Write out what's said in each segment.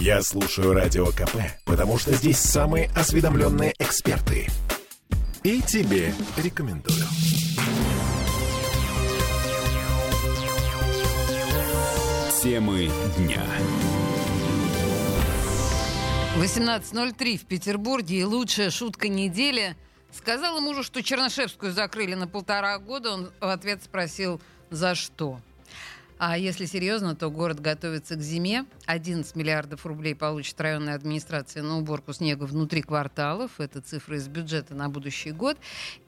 Я слушаю Радио КП, потому что здесь самые осведомленные эксперты. И тебе рекомендую. Темы дня. 18.03 в Петербурге и лучшая шутка недели. Сказала мужу, что Чернышевскую закрыли на полтора года. Он в ответ спросил, за что? А если серьезно, то город готовится к зиме. 11 миллиардов рублей получит районная администрация на уборку снега внутри кварталов. Это цифры из бюджета на будущий год.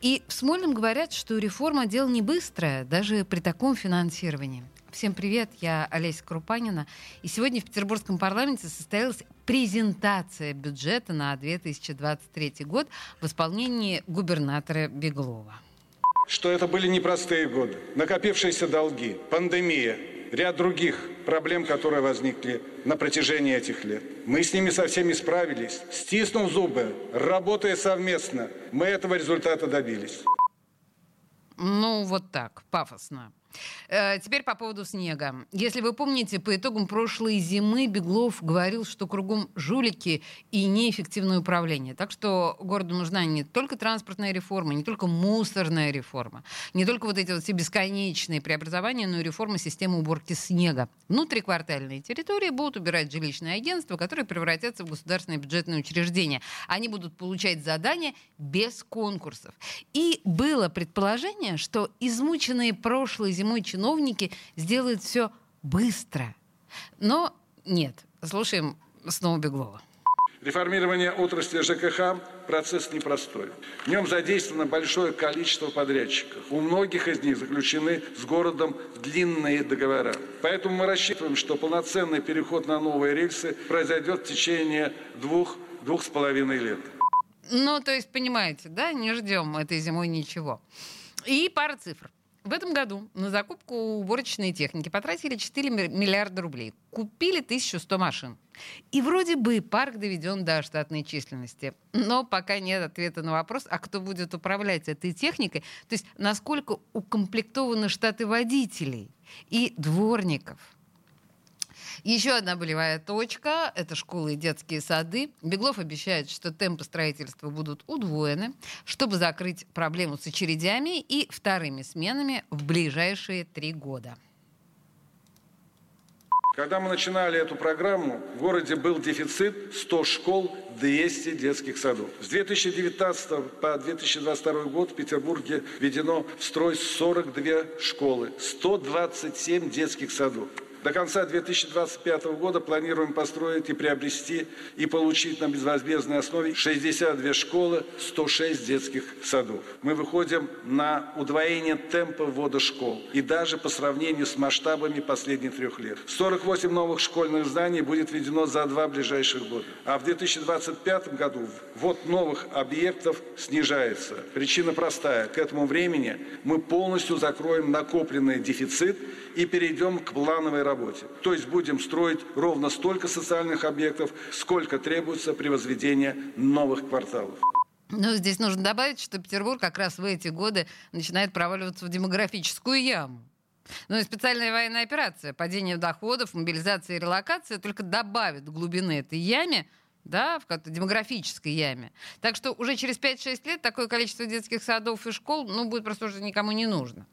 И в Смольном говорят, что реформа дело не быстрое, даже при таком финансировании. Всем привет, я Олеся Крупанина. И сегодня в Петербургском парламенте состоялась презентация бюджета на 2023 год в исполнении губернатора Беглова что это были непростые годы. Накопившиеся долги, пандемия, ряд других проблем, которые возникли на протяжении этих лет. Мы с ними со всеми справились, стиснув зубы, работая совместно. Мы этого результата добились. Ну, вот так, пафосно. Э, теперь по поводу снега. Если вы помните, по итогам прошлой зимы Беглов говорил, что кругом жулики и неэффективное управление. Так что городу нужна не только транспортная реформа, не только мусорная реформа, не только вот эти вот все бесконечные преобразования, но и реформа системы уборки снега. Внутриквартальные территории будут убирать жилищные агентства, которые превратятся в государственные бюджетные учреждения. Они будут получать задания без конкурсов. И было предположение, что измученные прошлой зимой чиновники сделают все быстро. Но нет. Слушаем снова Беглова. Реформирование отрасли ЖКХ – процесс непростой. В нем задействовано большое количество подрядчиков. У многих из них заключены с городом длинные договора. Поэтому мы рассчитываем, что полноценный переход на новые рельсы произойдет в течение двух, двух с половиной лет. Ну, то есть, понимаете, да, не ждем этой зимой ничего. И пара цифр. В этом году на закупку уборочной техники потратили 4 миллиарда рублей. Купили 1100 машин. И вроде бы парк доведен до штатной численности. Но пока нет ответа на вопрос, а кто будет управлять этой техникой, то есть насколько укомплектованы штаты водителей и дворников – еще одна болевая точка — это школы и детские сады. Беглов обещает, что темпы строительства будут удвоены, чтобы закрыть проблему с очередями и вторыми сменами в ближайшие три года. Когда мы начинали эту программу, в городе был дефицит 100 школ, 200 детских садов. С 2019 по 2022 год в Петербурге введено в строй 42 школы, 127 детских садов. До конца 2025 года планируем построить и приобрести и получить на безвозмездной основе 62 школы, 106 детских садов. Мы выходим на удвоение темпа ввода школ и даже по сравнению с масштабами последних трех лет. 48 новых школьных зданий будет введено за два ближайших года. А в 2025 году ввод новых объектов снижается. Причина простая. К этому времени мы полностью закроем накопленный дефицит и перейдем к плановой работе. То есть будем строить ровно столько социальных объектов, сколько требуется при возведении новых кварталов. Но здесь нужно добавить, что Петербург как раз в эти годы начинает проваливаться в демографическую яму. Ну и специальная военная операция, падение доходов, мобилизация и релокация только добавит глубины этой яме, да, в какой-то демографической яме. Так что уже через 5-6 лет такое количество детских садов и школ, ну, будет просто уже никому не нужно.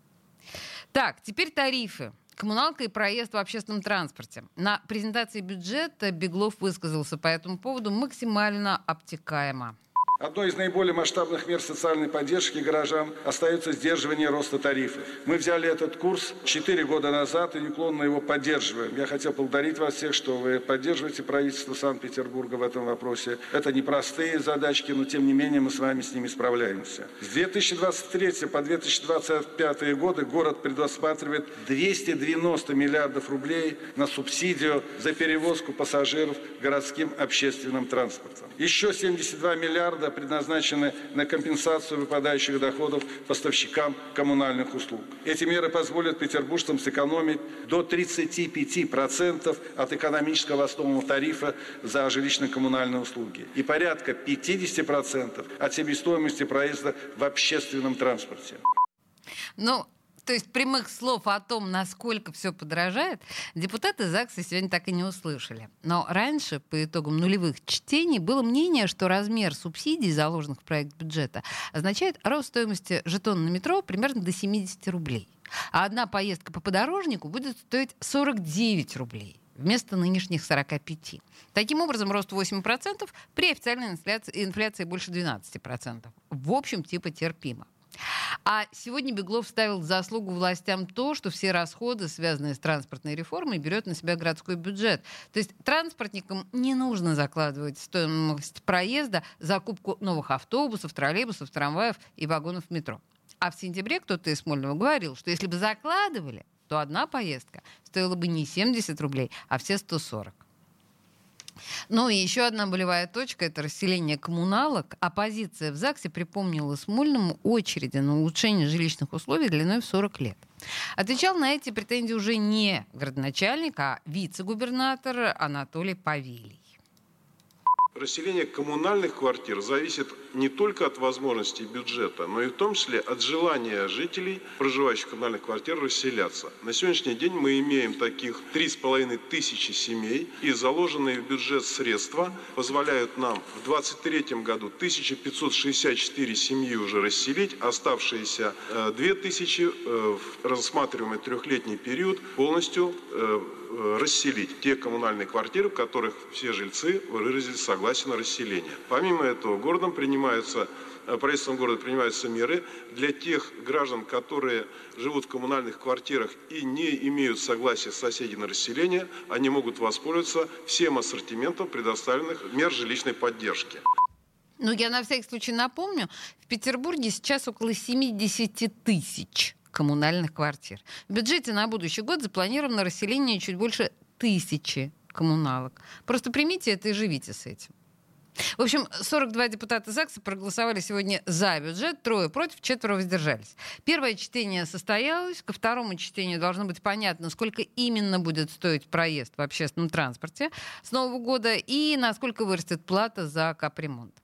Так, теперь тарифы. Коммуналка и проезд в общественном транспорте. На презентации бюджета Беглов высказался по этому поводу максимально обтекаемо. Одной из наиболее масштабных мер социальной поддержки горожан остается сдерживание роста тарифов. Мы взяли этот курс 4 года назад и неуклонно его поддерживаем. Я хотел поблагодарить вас всех, что вы поддерживаете правительство Санкт-Петербурга в этом вопросе. Это непростые задачки, но тем не менее мы с вами с ними справляемся. С 2023 по 2025 годы город предусматривает 290 миллиардов рублей на субсидию за перевозку пассажиров городским общественным транспортом. Еще 72 миллиарда миллиарда предназначены на компенсацию выпадающих доходов поставщикам коммунальных услуг. Эти меры позволят петербуржцам сэкономить до 35% от экономического основного тарифа за жилищно-коммунальные услуги и порядка 50% от себестоимости проезда в общественном транспорте. Ну, То есть прямых слов о том, насколько все подорожает, депутаты ЗАГСа сегодня так и не услышали. Но раньше, по итогам нулевых чтений, было мнение, что размер субсидий, заложенных в проект бюджета, означает рост стоимости жетона на метро примерно до 70 рублей. А одна поездка по подорожнику будет стоить 49 рублей вместо нынешних 45. Таким образом, рост 8% при официальной инфляции, инфляции больше 12%. В общем, типа терпимо. А сегодня Беглов ставил заслугу властям то, что все расходы, связанные с транспортной реформой, берет на себя городской бюджет. То есть транспортникам не нужно закладывать стоимость проезда, закупку новых автобусов, троллейбусов, трамваев и вагонов метро. А в сентябре кто-то из Смольного говорил, что если бы закладывали, то одна поездка стоила бы не 70 рублей, а все 140. Ну и еще одна болевая точка – это расселение коммуналок. Оппозиция в ЗАГСе припомнила Смольному очереди на улучшение жилищных условий длиной в 40 лет. Отвечал на эти претензии уже не городоначальник, а вице-губернатор Анатолий Павелий. Расселение коммунальных квартир зависит не только от возможностей бюджета, но и в том числе от желания жителей, проживающих в коммунальных квартирах, расселяться. На сегодняшний день мы имеем таких 3,5 тысячи семей, и заложенные в бюджет средства позволяют нам в 2023 году 1564 семьи уже расселить, оставшиеся 2000 э, э, в рассматриваемый трехлетний период полностью э, расселить те коммунальные квартиры, в которых все жильцы выразили согласие на расселение. Помимо этого, городом принимаются э, правительством города принимаются меры для тех граждан, которые живут в коммунальных квартирах и не имеют согласия соседей на расселение, они могут воспользоваться всем ассортиментом предоставленных мер жилищной поддержки. Ну, я на всякий случай напомню, в Петербурге сейчас около 70 тысяч коммунальных квартир. В бюджете на будущий год запланировано расселение чуть больше тысячи коммуналок. Просто примите это и живите с этим. В общем, 42 депутата ЗАГСа проголосовали сегодня за бюджет, трое против, четверо воздержались. Первое чтение состоялось, ко второму чтению должно быть понятно, сколько именно будет стоить проезд в общественном транспорте с Нового года и насколько вырастет плата за капремонт.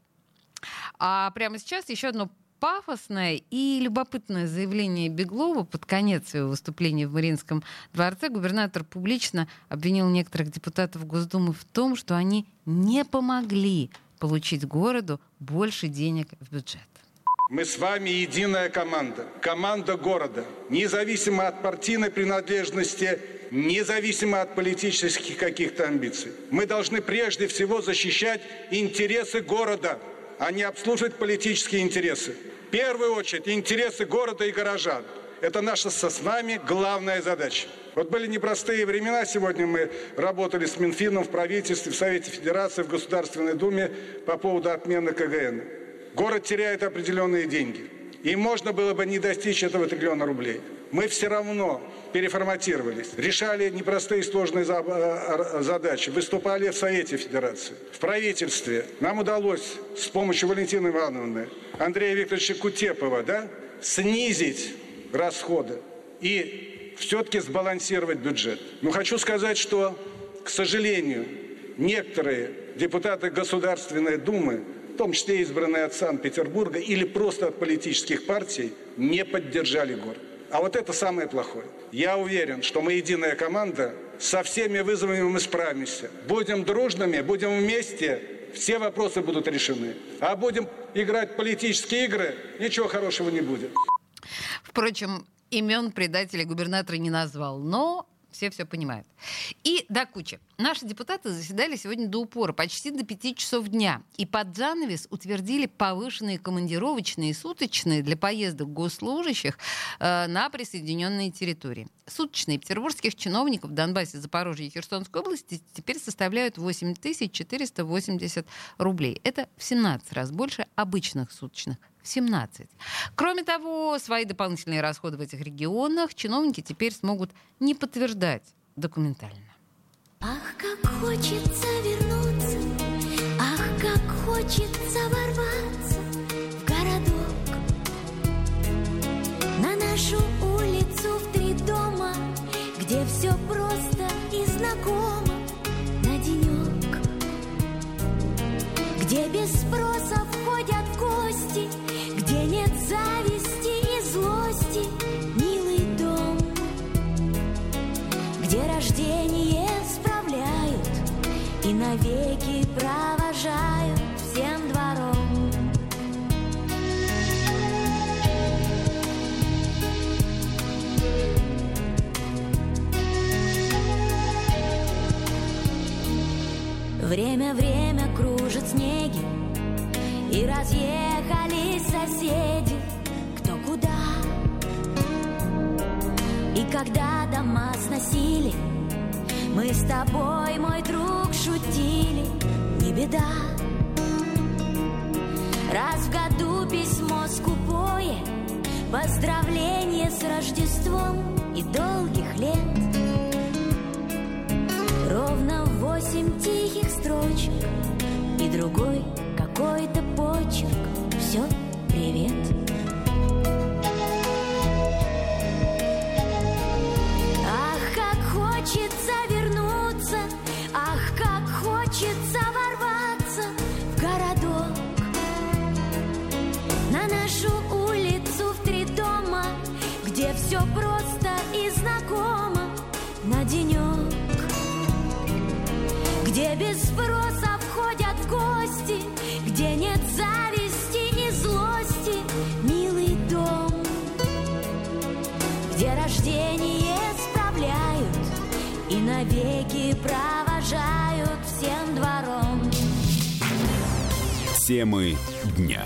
А прямо сейчас еще одно пафосное и любопытное заявление Беглова под конец своего выступления в Мариинском дворце губернатор публично обвинил некоторых депутатов Госдумы в том, что они не помогли получить городу больше денег в бюджет. Мы с вами единая команда, команда города, независимо от партийной принадлежности, независимо от политических каких-то амбиций. Мы должны прежде всего защищать интересы города, а не обслуживать политические интересы первую очередь интересы города и горожан. Это наша со с нами главная задача. Вот были непростые времена. Сегодня мы работали с Минфином в правительстве, в Совете Федерации, в Государственной Думе по поводу отмены КГН. Город теряет определенные деньги. И можно было бы не достичь этого триллиона рублей. Мы все равно переформатировались, решали непростые и сложные э, задачи, выступали в Совете Федерации, в правительстве. Нам удалось с помощью Валентины Ивановны Андрея Викторовича Кутепова, да, снизить расходы и все-таки сбалансировать бюджет. Но хочу сказать, что, к сожалению, некоторые депутаты Государственной Думы, в том числе избранные от Санкт-Петербурга или просто от политических партий, не поддержали город. А вот это самое плохое. Я уверен, что мы единая команда, со всеми вызовами мы справимся. Будем дружными, будем вместе, все вопросы будут решены. А будем играть политические игры, ничего хорошего не будет. Впрочем, имен предателя губернатора не назвал, но все все понимают. И до кучи. Наши депутаты заседали сегодня до упора, почти до 5 часов дня. И под занавес утвердили повышенные командировочные и суточные для поездок госслужащих э, на присоединенные территории. Суточные петербургских чиновников в Донбассе, Запорожье и Херсонской области теперь составляют 8480 рублей. Это в 17 раз больше обычных суточных в 17. Кроме того, свои дополнительные расходы в этих регионах чиновники теперь смогут не подтверждать документально. Ах, как хочется вернуться, ах, как хочется ворваться где рождение справляют и навеки провожают всем двором. Время, время кружит снеги и разъедет когда дома сносили. Мы с тобой, мой друг, шутили. Не беда. Раз в году письмо скупое Поздравление с Рождеством И долгих Нашу улицу в три дома Где все просто и знакомо На денек где без спроса входят гости, где нет зависти ни злости, милый дом, где рождение справляют и навеки провожают всем двором. Темы дня.